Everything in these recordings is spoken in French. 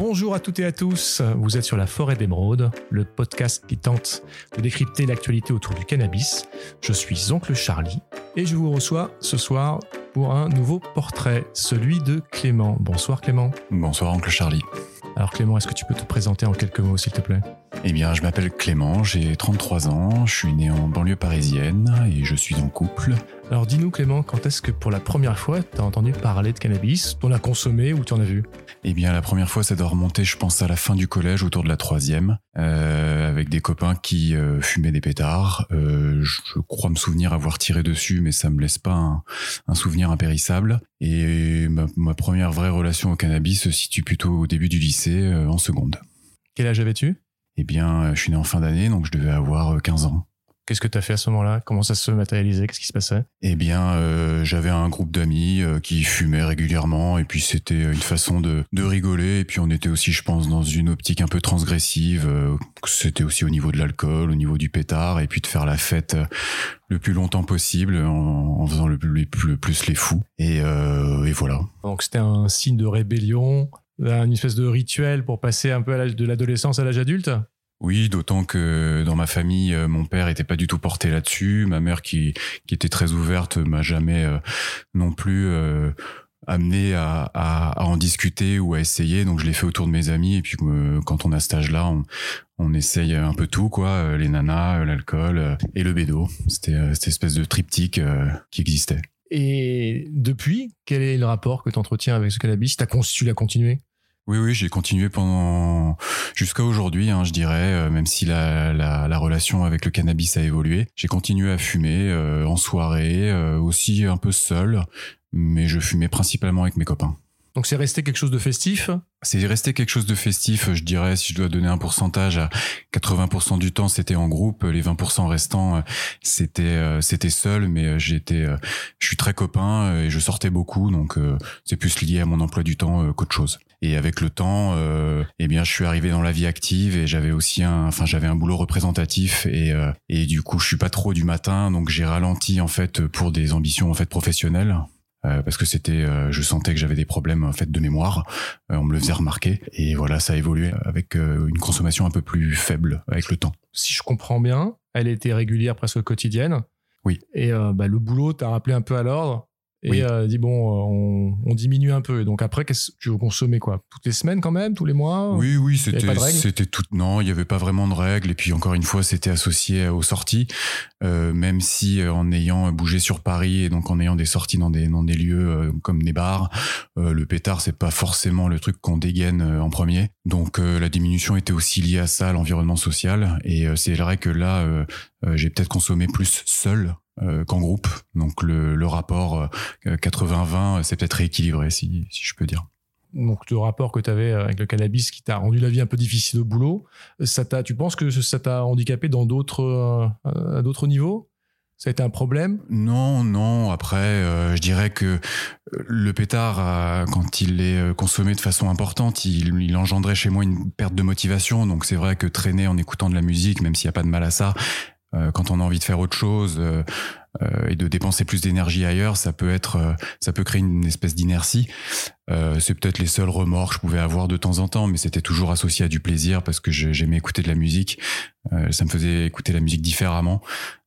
Bonjour à toutes et à tous, vous êtes sur la Forêt d'Émeraude, le podcast qui tente de décrypter l'actualité autour du cannabis. Je suis Oncle Charlie et je vous reçois ce soir pour un nouveau portrait, celui de Clément. Bonsoir Clément. Bonsoir Oncle Charlie. Alors Clément, est-ce que tu peux te présenter en quelques mots s'il te plaît? Eh bien, je m'appelle Clément, j'ai 33 ans, je suis né en banlieue parisienne et je suis en couple. Alors dis-nous Clément, quand est-ce que pour la première fois tu as entendu parler de cannabis? T'en as consommé ou tu en as vu? Eh bien, la première fois, ça doit remonter, je pense, à la fin du collège, autour de la troisième, euh, avec des copains qui euh, fumaient des pétards. Euh, je crois me souvenir avoir tiré dessus, mais ça me laisse pas un, un souvenir impérissable. Et ma, ma, première vraie relation au cannabis se situe plutôt au début du lycée, euh, en seconde. Quel âge avais-tu? Eh bien, je suis né en fin d'année, donc je devais avoir 15 ans. Qu'est-ce que tu as fait à ce moment-là? Comment ça se matérialisait? Qu'est-ce qui se passait? Eh bien, euh, j'avais un groupe d'amis euh, qui fumaient régulièrement et puis c'était une façon de, de, rigoler et puis on était aussi, je pense, dans une optique un peu transgressive. Euh, c'était aussi au niveau de l'alcool, au niveau du pétard et puis de faire la fête le plus longtemps possible en, en faisant le, le, le, plus les fous. Et, et voilà. Donc c'était un signe de rébellion, une espèce de rituel pour passer un peu à de l'adolescence à l'âge adulte? Oui, d'autant que dans ma famille, mon père était pas du tout porté là-dessus. Ma mère, qui, était très ouverte, m'a jamais euh, non plus euh, amené à, en discuter ou à essayer. Donc je l'ai fait autour de mes amis. Et puis euh, quand on a cet âge-là, on, on essaye un peu tout, quoi. Les nanas, l'alcool et le bédo. C'était cette espèce de triptyque qui existait. Et depuis, quel est le rapport que tu entretiens avec ce cannabis? Tu l'as continué? Oui, oui, j'ai continué pendant jusqu'à aujourd'hui, hein, je dirais, euh, même si la, la, la, relation avec le cannabis a évolué. J'ai continué à fumer euh, en soirée, euh, aussi un peu seul, mais je fumais principalement avec mes copains. Donc c'est resté quelque chose de festif? C'est resté quelque chose de festif, je dirais, si je dois donner un pourcentage, à 80% du temps c'était en groupe, les 20% restants c'était c'était seul, mais j'étais, je suis très copain et je sortais beaucoup, donc c'est plus lié à mon emploi du temps qu'autre chose. Et avec le temps, euh, eh bien, je suis arrivé dans la vie active et j'avais aussi un, enfin, j'avais un boulot représentatif et euh, et du coup, je suis pas trop du matin, donc j'ai ralenti en fait pour des ambitions en fait professionnelles. Euh, parce que c'était, euh, je sentais que j'avais des problèmes en fait de mémoire. Euh, on me le faisait remarquer et voilà, ça a évolué avec une consommation un peu plus faible avec le temps. Si je comprends bien, elle était régulière, presque quotidienne. Oui. Et bah, le boulot t'a rappelé un peu à l'ordre et oui. euh, dit bon on, on, diminue un peu. Et donc après qu'est-ce que tu veux consommer quoi? Toutes les semaines quand même? Tous les mois? Oui oui c'était c'était tout non il y avait pas vraiment de règles. Et puis encore une fois c'était associé aux sorties. Euh, même si euh, en ayant bougé sur Paris et donc en ayant des sorties dans des dans des lieux euh, comme des bars euh, le pétard c'est pas forcément le truc qu'on dégaine euh, en premier. Donc la diminution était aussi liée à ça l'environnement social. Et c'est vrai que là j'ai peut-être consommé plus seul euh, qu'en groupe. Donc le, le rapport euh, 80-20, c'est peut-être rééquilibré, si, si je peux dire. Donc le rapport que tu avais avec le cannabis qui t'a rendu la vie un peu difficile au boulot, ça t'a, tu penses que ça t'a handicapé dans d'autres, euh, à d'autres niveaux? Ça a été un problème? Non, non. Après, euh, je dirais que le pétard, euh, quand il est consommé de façon importante, il, il, engendrait chez moi une perte de motivation. Donc c'est vrai que traîner en écoutant de la musique, même s'il n'y a pas de mal à ça, euh, quand on a envie de faire autre chose euh, euh, et de dépenser plus d'énergie ailleurs, ça peut être, ça peut créer une espèce d'inertie. c'est peut-être les seuls remords que je pouvais avoir de temps en temps, mais c'était toujours associé à du plaisir parce que j'aimais écouter de la musique. ça me faisait écouter la musique différemment,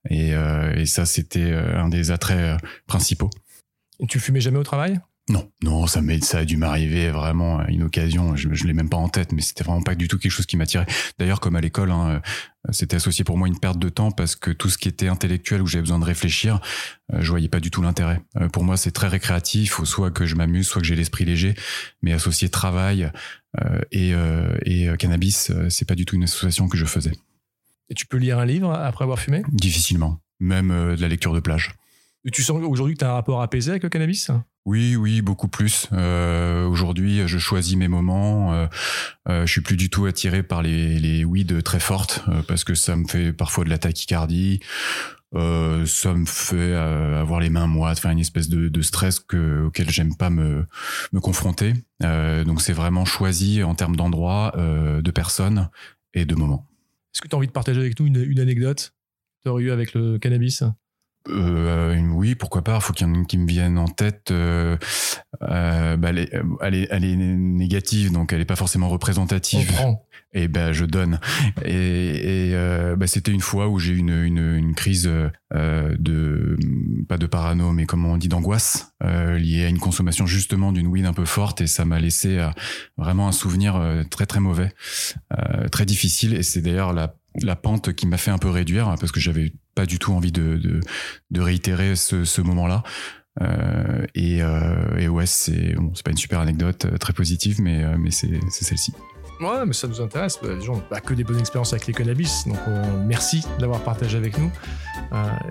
et, et ça c'était un des attraits principaux. Tu fumais jamais au travail? Non, non, ça, ça a dû m'arriver vraiment à une occasion. Je, je l'ai même pas en tête, mais c'était vraiment pas du tout quelque chose qui m'attirait. D'ailleurs, comme à l'école, hein, c'était associé pour moi une perte de temps parce que tout ce qui était intellectuel où j'avais besoin de réfléchir, euh, je voyais pas du tout l'intérêt. Euh, pour moi, c'est très récréatif. Soit que je m'amuse, soit que j'ai l'esprit léger. Mais associer travail euh, et, et cannabis, c'est pas du tout une association que je faisais. Et tu peux lire un livre après avoir fumé? Difficilement, même de la lecture de plage. Et tu sens aujourd'hui que tu as un rapport apaisé avec le cannabis? Oui, oui, beaucoup plus. Euh, Aujourd'hui, je choisis mes moments. Euh, euh, je suis plus du tout attiré par les, les weeds très fortes euh, parce que ça me fait parfois de la tachycardie. Ça me fait avoir les mains moites, faire une espèce de, de stress que, auquel j'aime pas me, me confronter. donc c'est vraiment choisi en termes d'endroit, de personnes et de moments. Est-ce que tu as envie de partager avec nous une, une anecdote que eu avec le cannabis? Euh, oui, pourquoi pas. Il faut qu'il y en ait une qui me vienne en tête. Euh, euh, bah, elle, est, elle, est, elle, est, négative, donc elle n'est pas forcément représentative. Et ben je donne. Et, et euh, bah, c'était une fois où j'ai eu une, une, une, crise euh, de pas de parano, mais comment on dit d'angoisse euh, liée à une consommation justement d'une weed un peu forte, et ça m'a laissé euh, vraiment un souvenir euh, très très mauvais, très difficile. Et c'est d'ailleurs la la pente qui m'a fait un peu réduire parce que j'avais pas du tout envie de, de, réitérer ce, ce moment-là. Euh, et, euh, ouais, c'est bon, pas une super anecdote euh, très positive, mais, euh, mais c'est celle-ci. Ouais, mais ça nous intéresse. Bah, les gens, bah, que des bonnes expériences avec les cannabis. Donc, merci d'avoir partagé avec nous.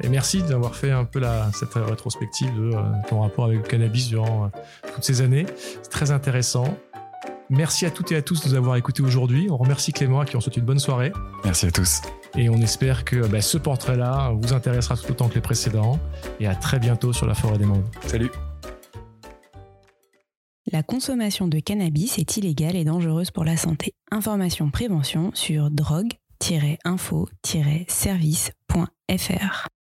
Et merci d'avoir fait un peu la, cette rétrospective de ton rapport avec le cannabis durant toutes ces années. C'est très intéressant. Merci à toutes et à tous de nous avoir écoutés aujourd'hui. On remercie Clément à qui on souhaite une bonne soirée. Merci à tous. Et on espère que bah, ce portrait-là vous intéressera tout autant que les précédents. Et à très bientôt sur la forêt des mondes. Salut. La consommation de cannabis est illégale et dangereuse pour la santé. Information prévention sur drogue-info-service.fr.